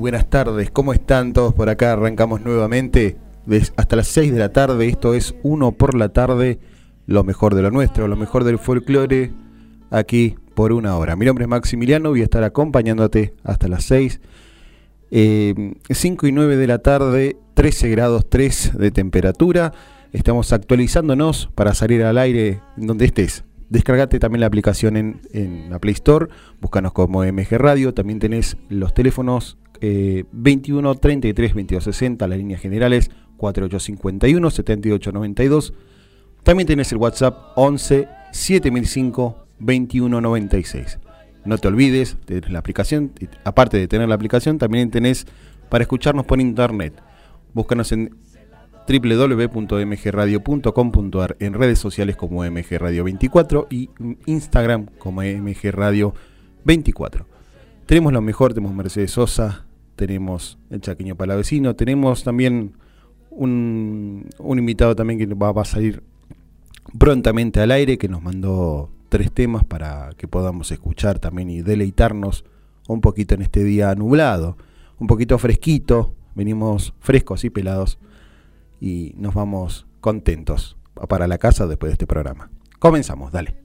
buenas tardes. ¿Cómo están todos por acá? Arrancamos nuevamente hasta las 6 de la tarde. Esto es uno por la tarde. Lo mejor de lo nuestro, lo mejor del folclore. Aquí por una hora. Mi nombre es Maximiliano. Voy a estar acompañándote hasta las 6. 5 eh, y 9 de la tarde. 13 grados 3 de temperatura. Estamos actualizándonos para salir al aire donde estés Descargate también la aplicación en, la Play Store, búscanos como MG Radio, también tenés los teléfonos 21 33 22 60, las líneas generales 4851 7892. También tenés el WhatsApp 11 7005 2196. No te olvides, de la aplicación, aparte de tener la aplicación, también tenés para escucharnos por internet. Búscanos en www.mgradio.com.ar en redes sociales como mgradio24 y Instagram como mgradio24. Tenemos lo mejor, tenemos Mercedes Sosa, tenemos el Chaqueño Palavecino, tenemos también un, un invitado también que va, va a salir prontamente al aire, que nos mandó tres temas para que podamos escuchar también y deleitarnos un poquito en este día nublado, un poquito fresquito, venimos frescos y pelados y nos vamos contentos para la casa después de este programa. Comenzamos, dale.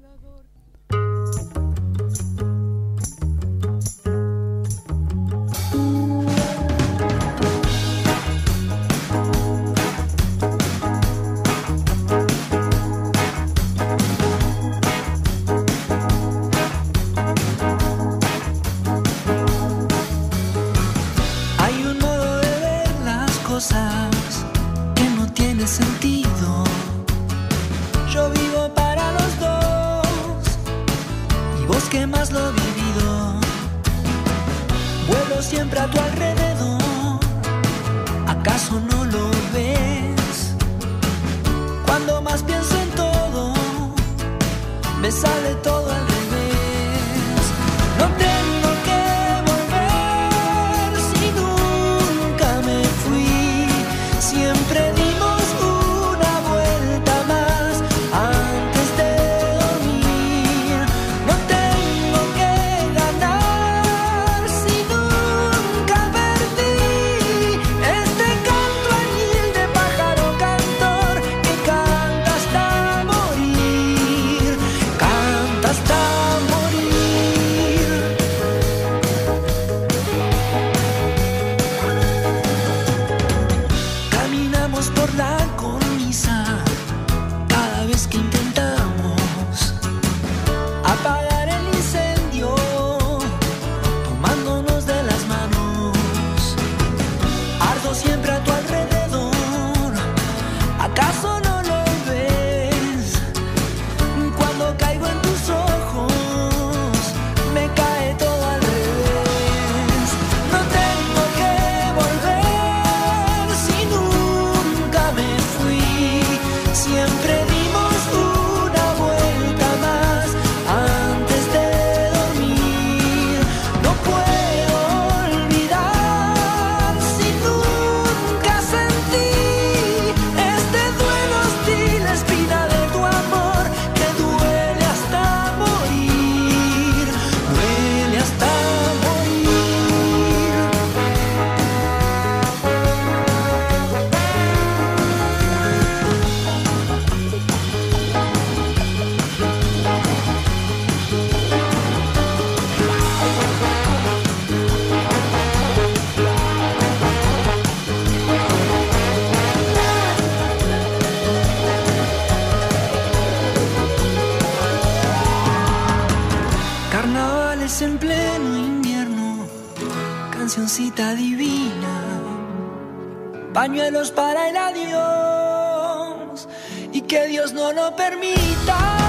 Pañuelos para el adiós y que Dios no lo permita.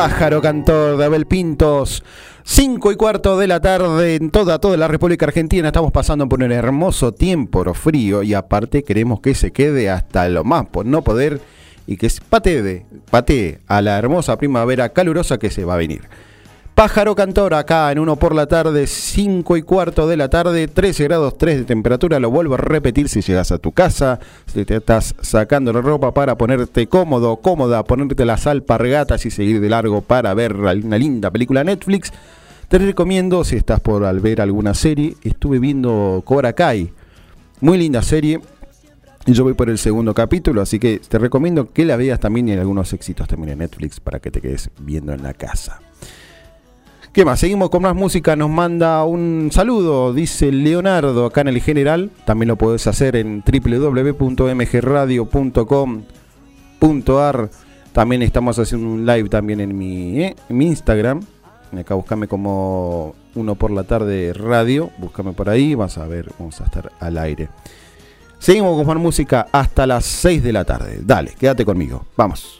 Pájaro Cantor de Abel Pintos. Cinco y cuarto de la tarde en toda, toda la República Argentina. Estamos pasando por un hermoso tiempo frío y aparte queremos que se quede hasta lo más por no poder y que patee, patee a la hermosa primavera calurosa que se va a venir. Pájaro Cantor acá en uno por la tarde, 5 y cuarto de la tarde, 13 grados 3 de temperatura. Lo vuelvo a repetir si llegas a tu casa, si te estás sacando la ropa para ponerte cómodo, cómoda, ponerte las alpargatas y seguir de largo para ver una linda película Netflix. Te recomiendo, si estás por al ver alguna serie, estuve viendo Cobra Kai. Muy linda serie. Yo voy por el segundo capítulo, así que te recomiendo que la veas también y algunos éxitos también en Netflix para que te quedes viendo en la casa. ¿Qué más? Seguimos con más música. Nos manda un saludo, dice Leonardo, acá en el general. También lo puedes hacer en www.mgradio.com.ar. También estamos haciendo un live también en mi, eh, en mi Instagram. Acá buscame como uno por la tarde radio. Búscame por ahí. Vas a ver, vamos a estar al aire. Seguimos con más música hasta las 6 de la tarde. Dale, quédate conmigo. Vamos.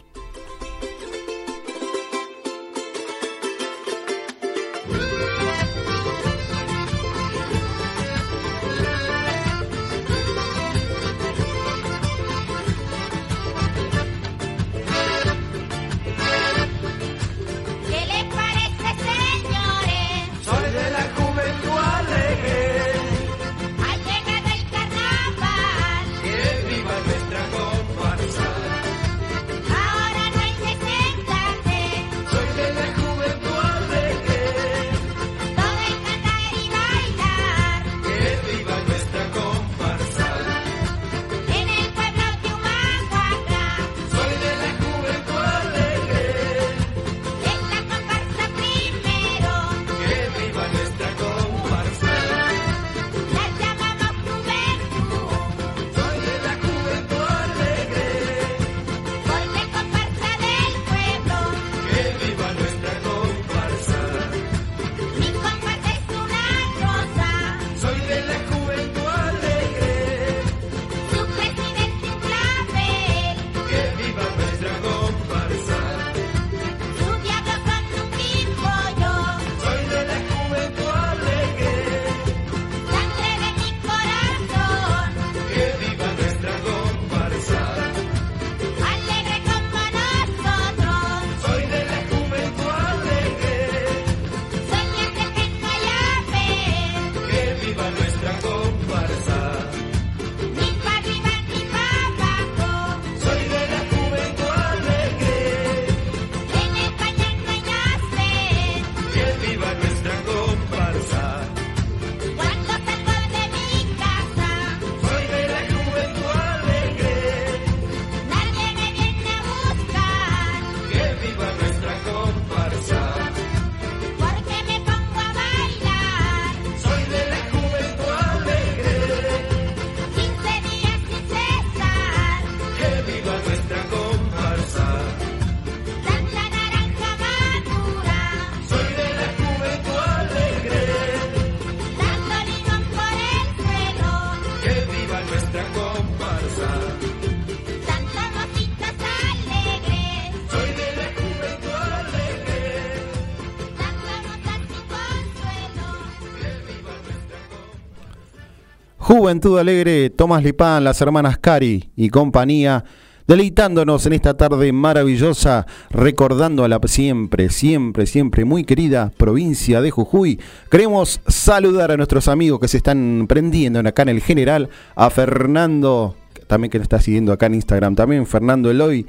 Juventud Alegre, Tomás Lipán, las hermanas Cari y compañía, deleitándonos en esta tarde maravillosa, recordando a la siempre, siempre, siempre muy querida provincia de Jujuy. Queremos saludar a nuestros amigos que se están prendiendo acá en el general, a Fernando, también que nos está siguiendo acá en Instagram, también Fernando Eloy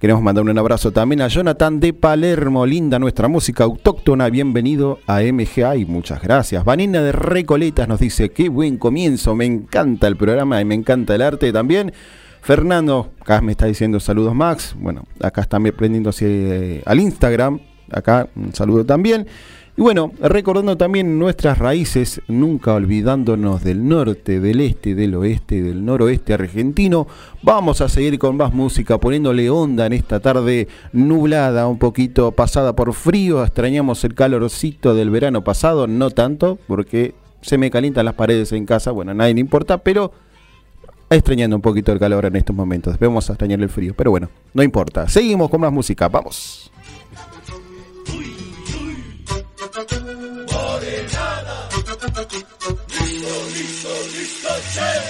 Queremos mandar un abrazo también a Jonathan de Palermo, linda nuestra música autóctona, bienvenido a MGA y muchas gracias. Vanina de Recoletas nos dice, qué buen comienzo, me encanta el programa y me encanta el arte también. Fernando, acá me está diciendo saludos Max, bueno, acá está prendiéndose eh, al Instagram, acá un saludo también. Y bueno, recordando también nuestras raíces, nunca olvidándonos del norte, del este, del oeste, del noroeste argentino, vamos a seguir con más música, poniéndole onda en esta tarde nublada, un poquito pasada por frío, extrañamos el calorcito del verano pasado, no tanto, porque se me calientan las paredes en casa, bueno, a nadie le importa, pero extrañando un poquito el calor en estos momentos, vamos a extrañar el frío, pero bueno, no importa, seguimos con más música, vamos. Listo, listo, listo, che.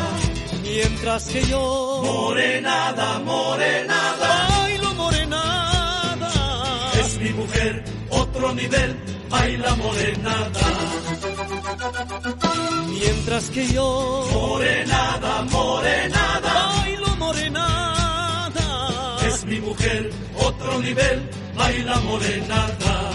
Mientras que yo. Morenada, morenada. Bailo morenada. Es mi mujer, otro nivel. Baila morenada. Mientras que yo. Morenada, morenada. Bailo morenada. Es mi mujer, otro nivel. Baila morenada.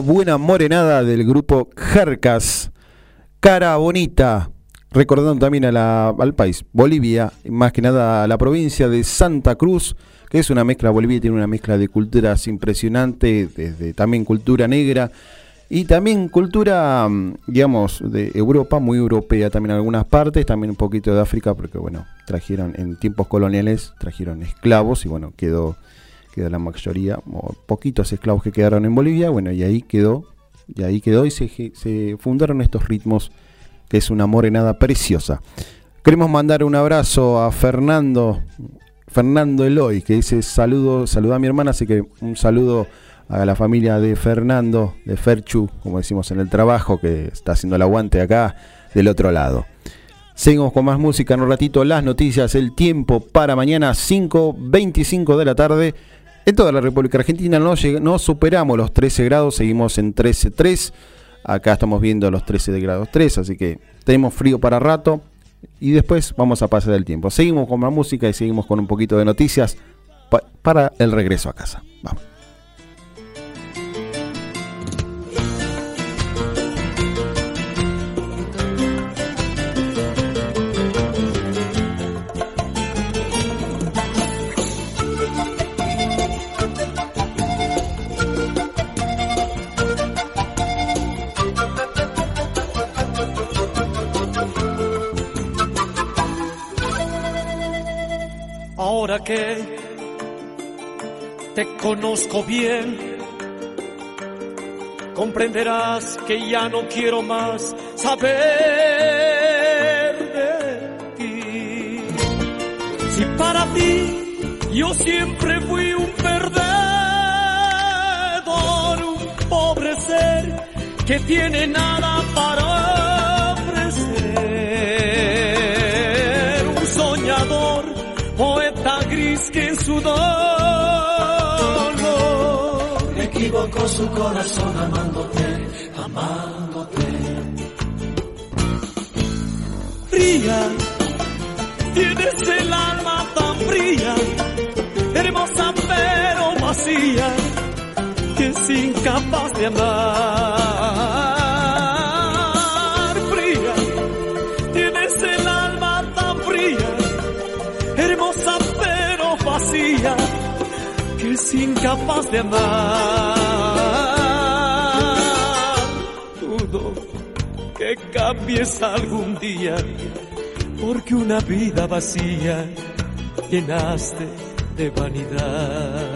Buena morenada del grupo Jercas. Cara bonita. Recordando también al país, Bolivia, más que nada a la provincia de Santa Cruz, que es una mezcla, Bolivia tiene una mezcla de culturas impresionante, desde también cultura negra y también cultura, mm, digamos, de Europa, muy europea también en algunas partes, también un poquito de África, porque bueno, trajeron en tiempos coloniales, trajeron esclavos y bueno, quedó quedó la mayoría, poquitos esclavos que quedaron en Bolivia, bueno, y ahí quedó, y ahí quedó y se, se fundaron estos ritmos, que es una morenada preciosa. Queremos mandar un abrazo a Fernando, Fernando Eloy, que dice saludo, saluda a mi hermana, así que un saludo a la familia de Fernando, de Ferchu, como decimos en el trabajo, que está haciendo el aguante acá del otro lado. Seguimos con más música en un ratito, las noticias, el tiempo para mañana 5.25 de la tarde. En toda la República Argentina no, superamos los 13 grados, seguimos en 13.3. Acá estamos viendo los 13 grados 3, así que tenemos frío para rato y después vamos a pasar el tiempo. Seguimos con más música y seguimos con un poquito de noticias para el regreso a casa. Vamos. Que te conozco bien, comprenderás que ya no quiero más saber de ti. Si para ti yo siempre fui un perdedor, un pobre ser que tiene nada para su dolor equivocó su corazón amándote, amándote. Fría, tienes el alma tan fría, hermosa pero vacía, que es incapaz de amar. Que es incapaz de amar. Dudo que cambies algún día, porque una vida vacía llenaste de vanidad.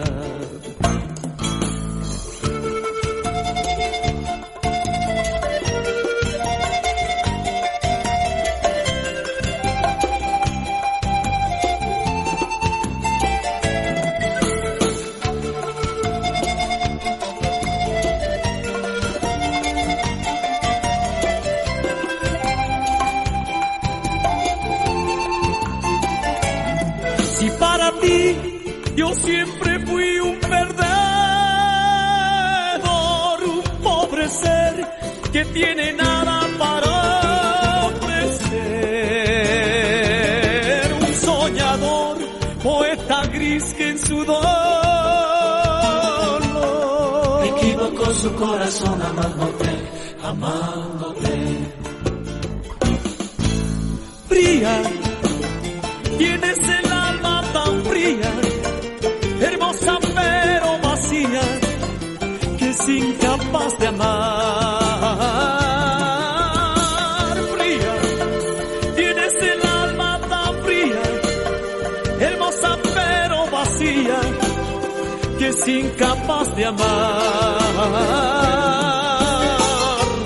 Es incapaz de amar.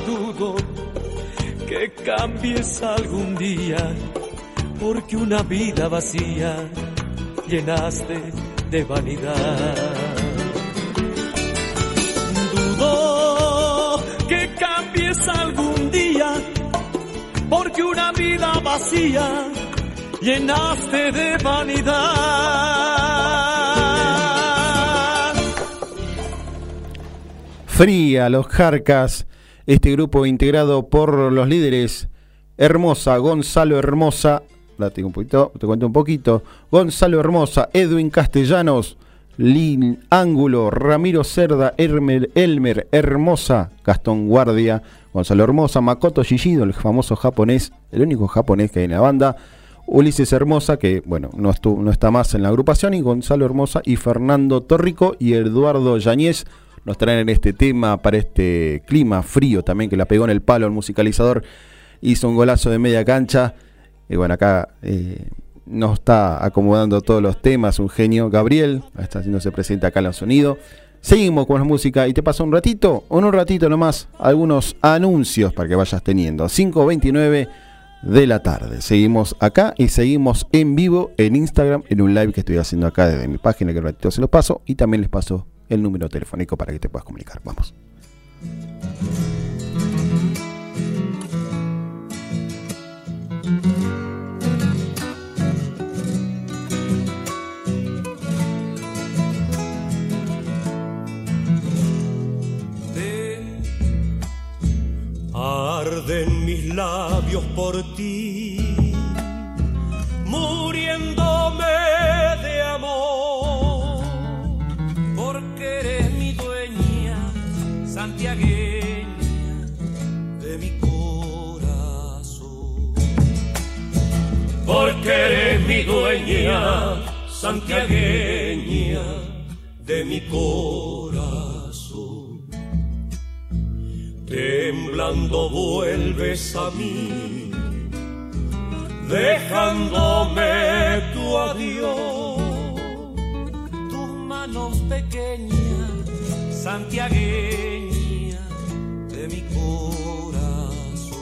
Dudo que cambies algún día, porque una vida vacía llenaste de vanidad. Dudo que cambies algún día, porque una vida vacía llenaste de vanidad. Fría, los Jarcas, este grupo integrado por los líderes Hermosa, Gonzalo Hermosa, poquito, te cuento un poquito, Gonzalo Hermosa, Edwin Castellanos, Lin Ángulo, Ramiro Cerda, Elmer, Elmer Hermosa, Gastón Guardia, Gonzalo Hermosa, Makoto Shishido, el famoso japonés, el único japonés que hay en la banda, Ulises Hermosa, que bueno, no, no está más en la agrupación, y Gonzalo Hermosa y Fernando Torrico y Eduardo Yañez nos traen este tema para este clima frío también que la pegó en el palo el musicalizador. Hizo un golazo de media cancha. Y bueno, acá eh, nos está acomodando todos los temas, un genio. Gabriel, está haciéndose presente acá en el sonido. Seguimos con la música y te paso un ratito, o un ratito nomás, algunos anuncios para que vayas teniendo. 5.29 de la tarde. Seguimos acá y seguimos en vivo en Instagram en un live que estoy haciendo acá desde mi página que un ratito se los paso y también les paso el número telefónico para que te puedas comunicar. Vamos. Arden mis labios por ti, muriéndome de amor santiagueña de mi corazón. Porque eres mi dueña, santiagueña de mi corazón. Temblando vuelves a mí, dejándome tu adiós manos pequeñas, santiagueña mi corazón.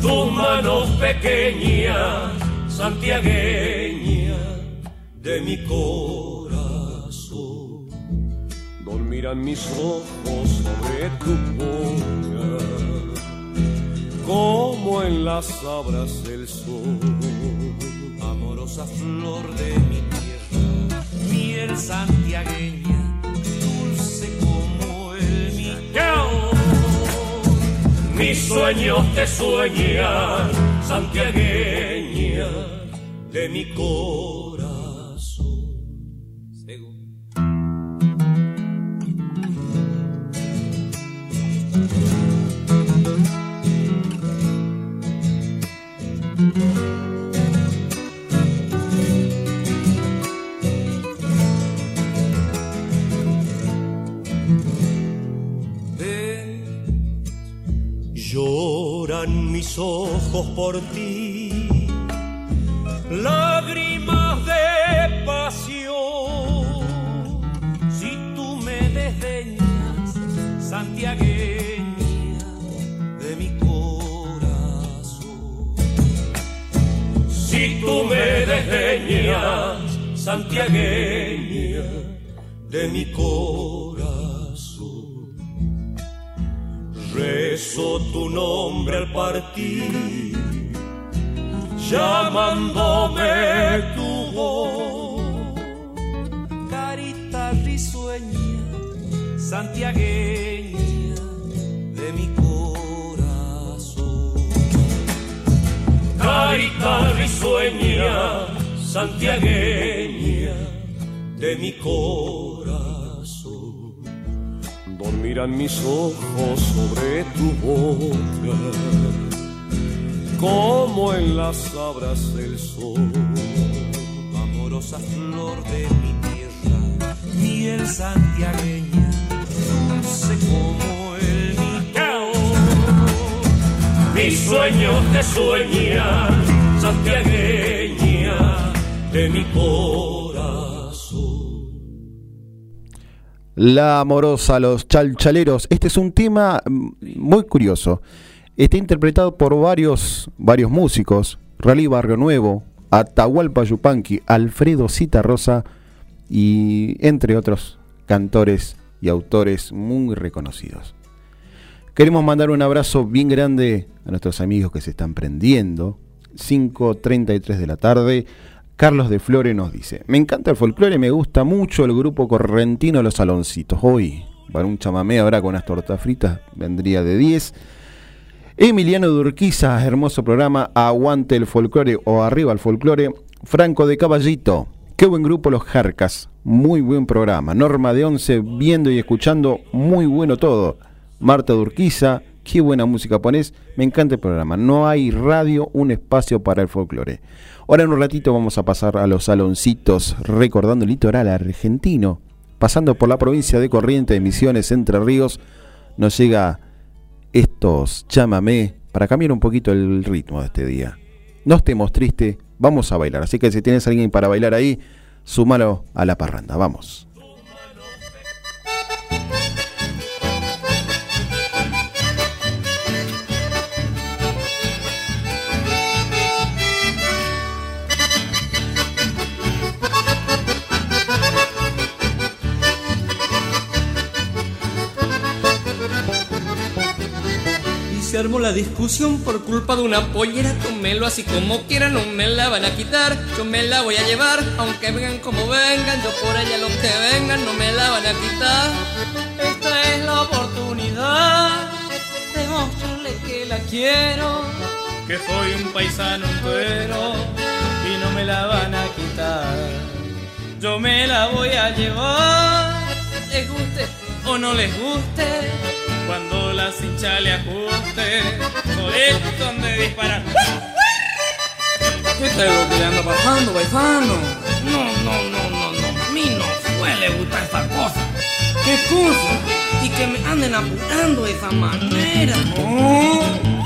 Tus manos pequeñas, santiagueña de mi corazón. Dormirán mis ojos sobre tu boca, como en las abras del sol. Amorosa flor de mi tierra, miel santiagueña, sueños te sueñan, santiagueña de mi corazón. Ojos por ti, lágrimas de pasión. si tú me desdeñas, santiagueña de mi corazón. Si tú me desdeñas, santiagueña de mi corazón. Rezo tu nombre al partir, llamándome tu voz. carita risueña, santiagueña de mi corazón. Carita risueña, santiagueña de mi corazón. Dormirán mis ojos sobre tu boca, como en las abras del sol. Amorosa flor de mi tierra, miel santiagueña, dulce como el miel. Mis sueños te sueñan, santiagueña de mi corazón. La amorosa, los chalchaleros. Este es un tema mm, muy curioso. Está interpretado por varios, varios músicos. Rally Barrio Nuevo, Atahualpa Yupanqui, Alfredo Citarrosa y entre otros cantores y autores muy reconocidos. Queremos mandar un abrazo bien grande a nuestros amigos que se están prendiendo. 5.33 de la tarde. Carlos de Flore nos dice, me encanta el folclore, me gusta mucho el grupo correntino Los Saloncitos. Hoy, para un chamamé ahora con unas tortas fritas, vendría de 10. Emiliano Durquiza, hermoso programa, Aguante el folclore o Arriba el folclore. Franco de Caballito, qué buen grupo Los Jarcas, muy buen programa. Norma de Once, viendo y escuchando, muy bueno todo. Marta Durquiza, qué buena música ponés, me encanta el programa. No hay radio, un espacio para el folclore. Ahora en un ratito vamos a pasar a los saloncitos recordando el litoral argentino. Pasando por la provincia de Corrientes, Misiones, Entre Ríos, nos llega estos chamamé para cambiar un poquito el ritmo de este día. No estemos tristes, vamos a bailar. Así que si tienes alguien para bailar ahí, súmalo a la parranda. Vamos. Se la discusión por culpa de una pollera. Tómelo así como quieran, no me la van a quitar. Yo me la voy a llevar, aunque vengan como vengan. Yo por ella los que vengan, no me la van a quitar. Esta es la oportunidad de mostrarle que la quiero. Que soy un paisano entero y no me la van a quitar. Yo me la voy a llevar, les guste o no les guste. Cuando la cincha le ajuste, es donde disparar. ¿Qué te lo que le anda pasando, paisano? No, no, no, no, no. A mí no suele gustar esa cosa. ¿Qué cosa? Y que me anden apurando de esa manera, ¿no?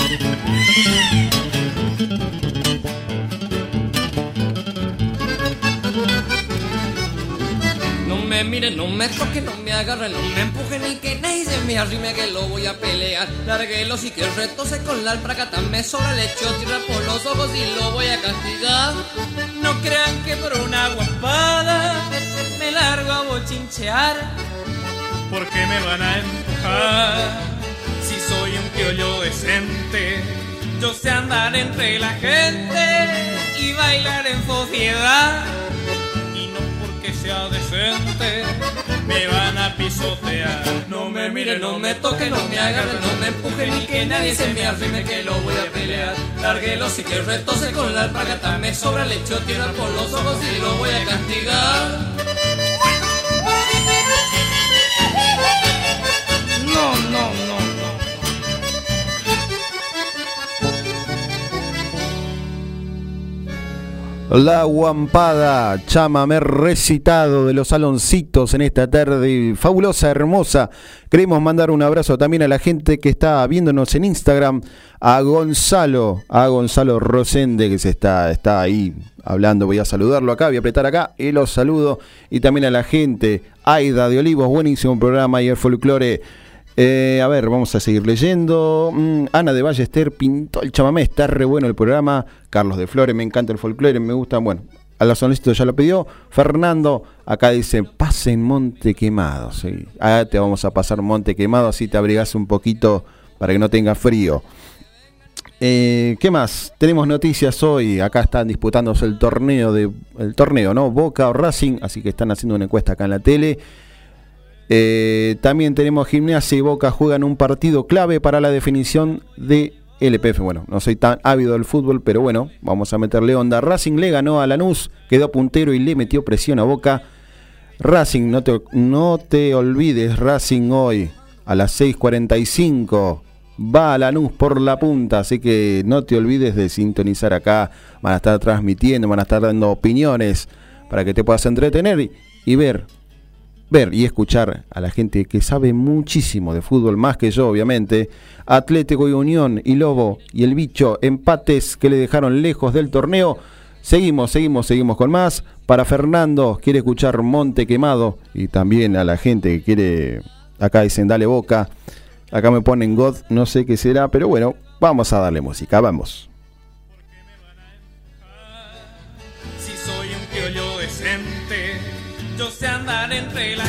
Me mire, no me toque, no me agarre, no me empuje ni que nadie se me arrime que lo voy a pelear. Larguelo si que retose con la alpracata, me sobra le echo tierra por los ojos y lo voy a castigar. No crean que por una guapada me largo a bochinchear, porque me van a empujar. Si soy un piollo decente, yo sé andar entre la gente y bailar en sociedad. Y sea decente, me van a pisotear. No me mire, no me toque, no me agarre, no me empuje, ni que nadie se me arrime que lo voy a pelear. Larguelo si que retose con la alpargata, me sobra le echo tierra por los ojos y lo voy a castigar. No, no, La guampada, chamame recitado de los saloncitos en esta tarde fabulosa, hermosa. Queremos mandar un abrazo también a la gente que está viéndonos en Instagram, a Gonzalo, a Gonzalo Rosende que se está, está ahí hablando. Voy a saludarlo acá, voy a apretar acá y los saludo. Y también a la gente, Aida de Olivos, buenísimo programa y el folclore. Eh, a ver, vamos a seguir leyendo. Mm, Ana de Ballester pintó el chamamé, está re bueno el programa. Carlos de Flores, me encanta el folclore, me gusta. Bueno, a la solicito ya lo pidió. Fernando, acá dice, pasen Monte Quemado. Sí. Ah, te vamos a pasar Monte Quemado, así te abrigas un poquito para que no tenga frío. Eh, ¿Qué más? Tenemos noticias hoy. Acá están disputándose el torneo de torneo, ¿no? Boca o Racing, así que están haciendo una encuesta acá en la tele. Eh, también tenemos Gimnasia y Boca juegan un partido clave para la definición de LPF. Bueno, no soy tan ávido del fútbol, pero bueno, vamos a meterle onda. Racing le ganó a Lanús, quedó puntero y le metió presión a Boca. Racing, no te, no te olvides, Racing hoy a las 6.45 va a Lanús por la punta, así que no te olvides de sintonizar acá. Van a estar transmitiendo, van a estar dando opiniones para que te puedas entretener y, y ver ver y escuchar a la gente que sabe muchísimo de fútbol, más que yo obviamente, Atlético y Unión y Lobo y el bicho, empates que le dejaron lejos del torneo. Seguimos, seguimos, seguimos con más. Para Fernando, quiere escuchar Monte Quemado y también a la gente que quiere, acá dicen dale boca, acá me ponen God, no sé qué será, pero bueno, vamos a darle música, vamos. Entre la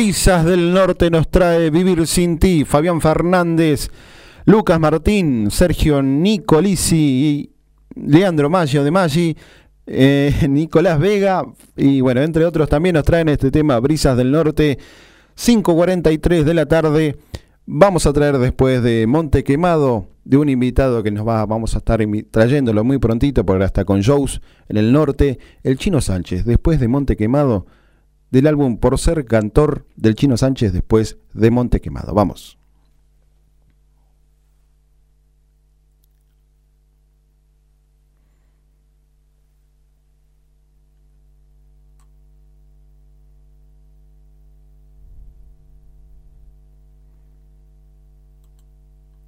Brisas del Norte nos trae Vivir sin ti, Fabián Fernández, Lucas Martín, Sergio Nicolisi y Leandro Maggio de Maggi, eh, Nicolás Vega y bueno, entre otros también nos traen este tema Brisas del Norte, 5.43 de la tarde. Vamos a traer después de Monte Quemado, de un invitado que nos va, vamos a estar trayéndolo muy prontito, porque hasta con shows en el norte, el Chino Sánchez, después de Monte Quemado, del álbum Por ser cantor del Chino Sánchez después de Monte Quemado. Vamos.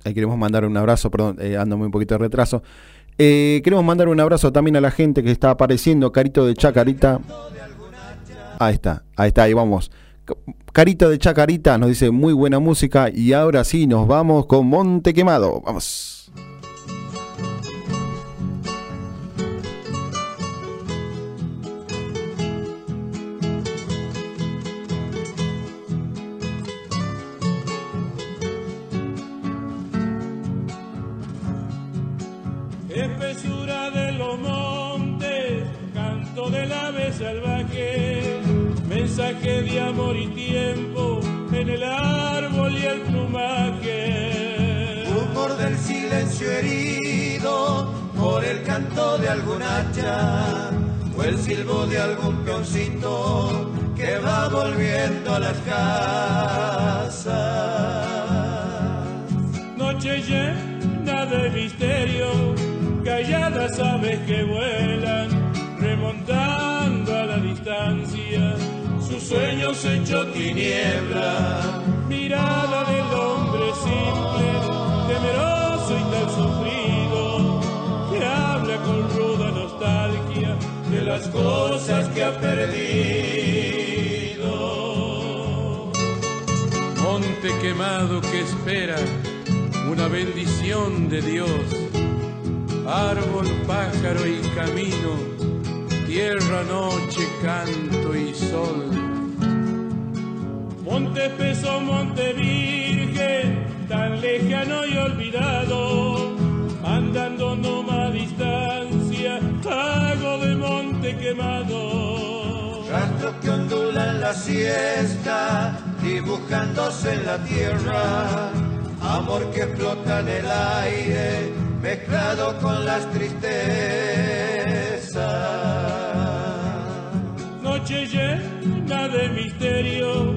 Ahí queremos mandar un abrazo, perdón, eh, ando muy un poquito de retraso. Eh, queremos mandar un abrazo también a la gente que está apareciendo, Carito de Chacarita. Ahí está, ahí está, ahí vamos. C- Carito de Chacarita nos dice muy buena música y ahora sí nos vamos con Monte Quemado. Vamos. De algún peoncito que va volviendo a las casas. Noche llena de misterio, calladas aves que vuelan, remontando a la distancia, sus sueños hecho tiniebla. Mirada del hombre las cosas que ha perdido. Monte quemado que espera una bendición de Dios. Árbol, pájaro y camino, tierra, noche, canto y sol. Monte espeso, monte virgen, tan lejano y olvidado, andando no distancia, hago de monte quemado. Rastros que ondulan la siesta, dibujándose en la tierra. Amor que flota en el aire, mezclado con las tristezas. Noche llena de misterio,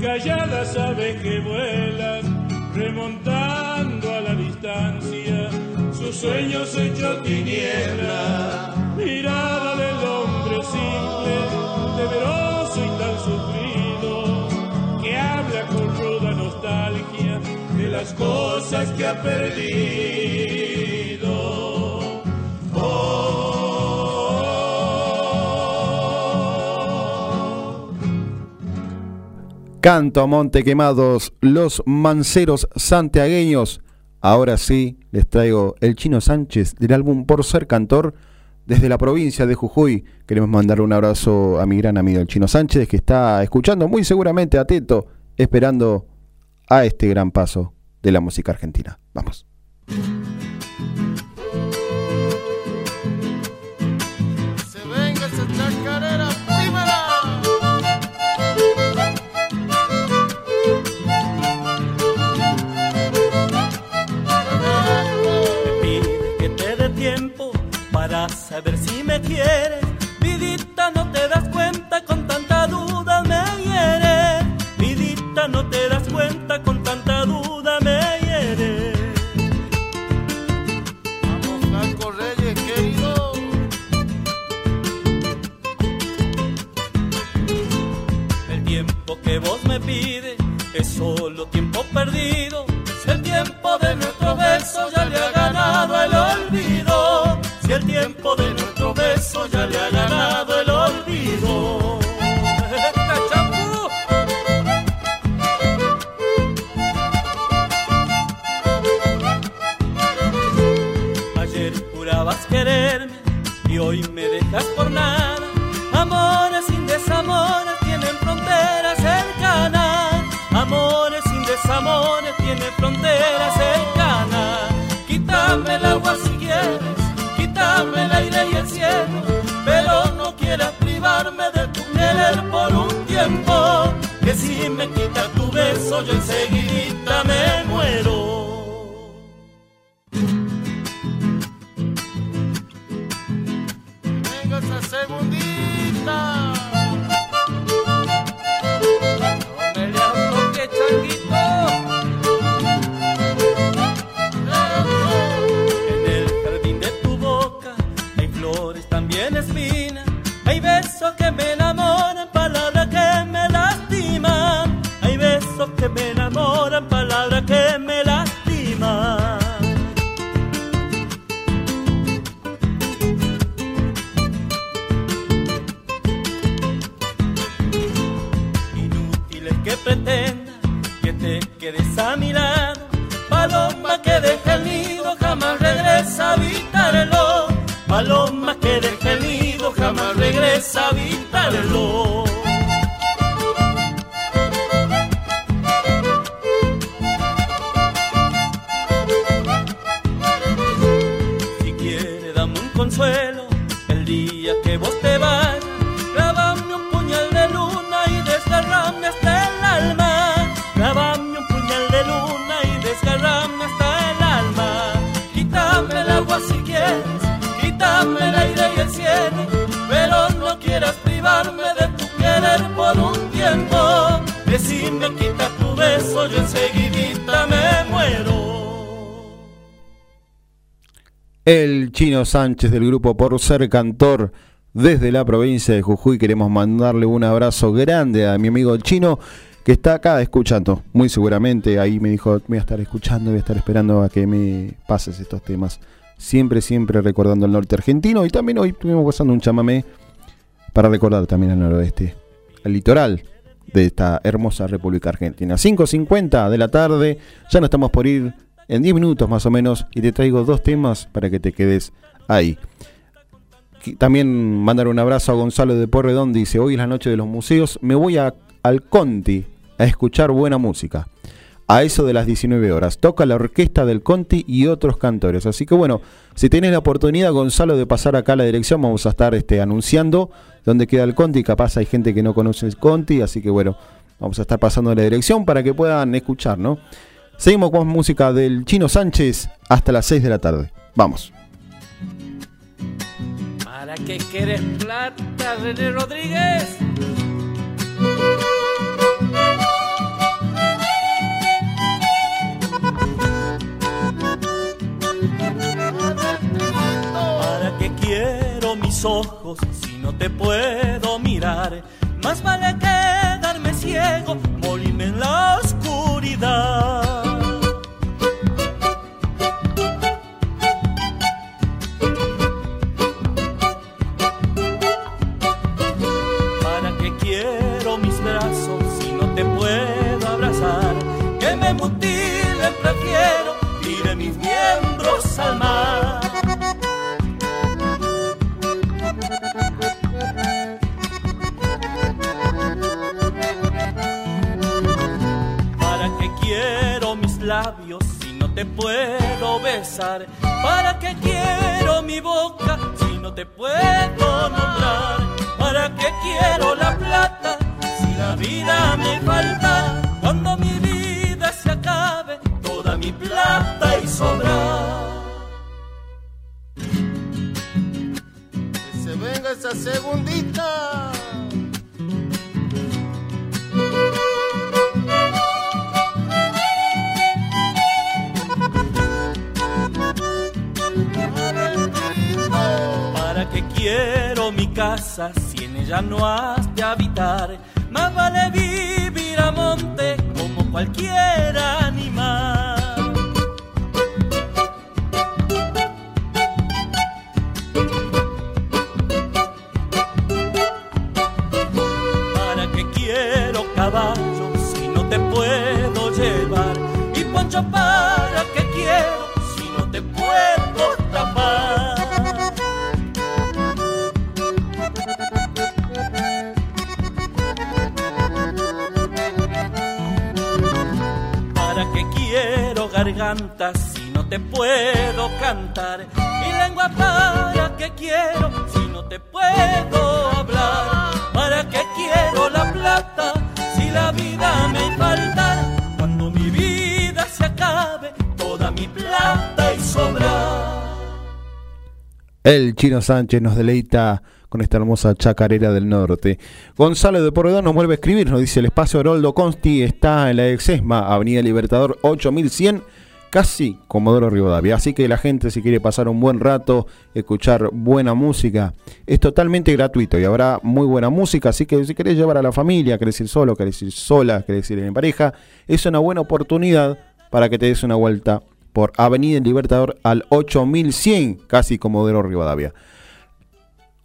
calladas aves que vuelan, remontando a la distancia, sus sueños hechos tiniebla. Mirada del hombre simple, temeroso y tan sufrido, que habla con ruda nostalgia de las cosas que ha perdido. Canto a Monte Quemados, los manceros santiagueños. Ahora sí, les traigo el Chino Sánchez del álbum Por Ser Cantor desde la provincia de Jujuy. Queremos mandar un abrazo a mi gran amigo el Chino Sánchez que está escuchando muy seguramente atento, esperando a este gran paso de la música argentina. Vamos. Quieres. Vidita, no te das cuenta, con tanta duda me hieres. Vidita, no te das cuenta, con tanta duda me hieres. Vamos, Franco Reyes, querido. El tiempo que vos me pides es solo tiempo perdido. Si el tiempo de nuestro beso ya le nuestro beso tu El Chino Sánchez del grupo Por Ser Cantor desde la provincia de Jujuy. Queremos mandarle un abrazo grande a mi amigo el Chino que está acá escuchando. Muy seguramente ahí me dijo, voy a estar escuchando, voy a estar esperando a que me pases estos temas. Siempre, siempre recordando el norte argentino y también hoy estuvimos pasando un chamamé para recordar también el noroeste, el litoral de esta hermosa República Argentina. 5.50 de la tarde, ya no estamos por ir en 10 minutos más o menos y te traigo dos temas para que te quedes ahí. También mandar un abrazo a Gonzalo de Porredón, dice, hoy es la noche de los museos, me voy a, al Conti a escuchar buena música. A eso de las 19 horas. Toca la orquesta del Conti y otros cantores. Así que bueno, si tienes la oportunidad, Gonzalo, de pasar acá a la dirección, vamos a estar este, anunciando dónde queda el Conti. Capaz hay gente que no conoce el Conti, así que bueno, vamos a estar pasando la dirección para que puedan escuchar, ¿no? Seguimos con música del Chino Sánchez hasta las 6 de la tarde. Vamos. ¿Para qué quieres plata, René Rodríguez? ¿Para qué quiero mis ojos si no te puedo mirar? Más vale said El Chino Sánchez nos deleita con esta hermosa chacarera del norte. Gonzalo de Porredón nos vuelve a escribir, nos dice el espacio Haroldo Consti está en la Exesma, Avenida Libertador 8100, casi Comodoro Rivadavia. Así que la gente si quiere pasar un buen rato, escuchar buena música, es totalmente gratuito y habrá muy buena música, así que si querés llevar a la familia, querés ir solo, querés ir sola, querés ir en pareja, es una buena oportunidad para que te des una vuelta por Avenida Libertador al 8100, casi Comodoro Rivadavia.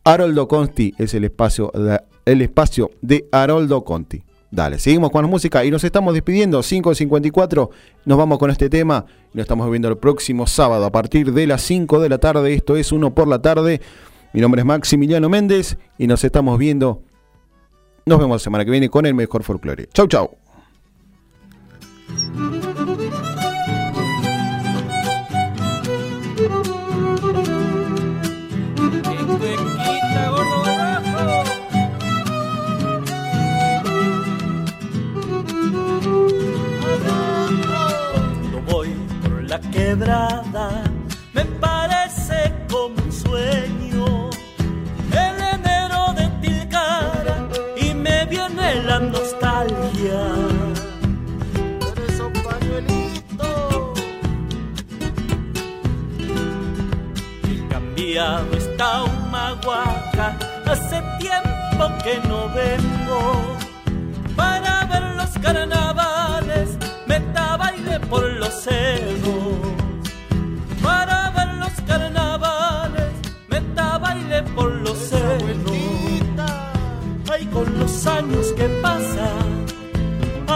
Haroldo Conti es el espacio de, el espacio de Haroldo Conti. Dale, seguimos con la música y nos estamos despidiendo. 5.54, nos vamos con este tema y nos estamos viendo el próximo sábado a partir de las 5 de la tarde. Esto es uno por la tarde. Mi nombre es Maximiliano Méndez y nos estamos viendo. Nos vemos la semana que viene con el mejor folclore. Chau, chau. Humahuaca, hace tiempo que no vengo para ver los carnavales, meta baile por los cerros. Para ver los carnavales, meta baile por los cerros. Ay, con los años que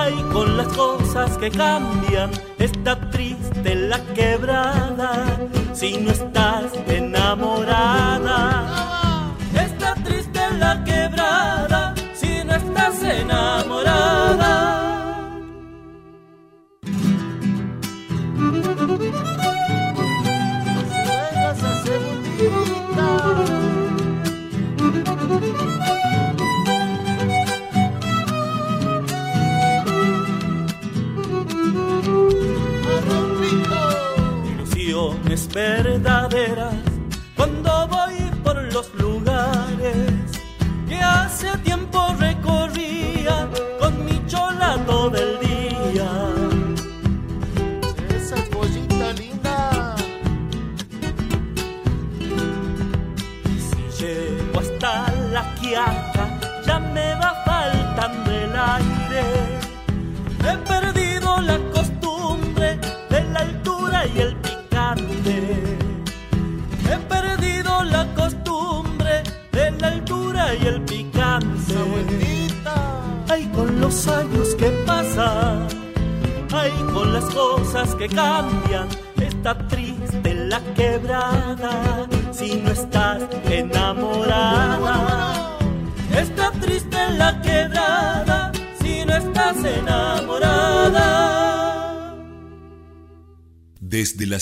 ay, con las cosas que cambian, está triste la quebrada si no estás enamorada.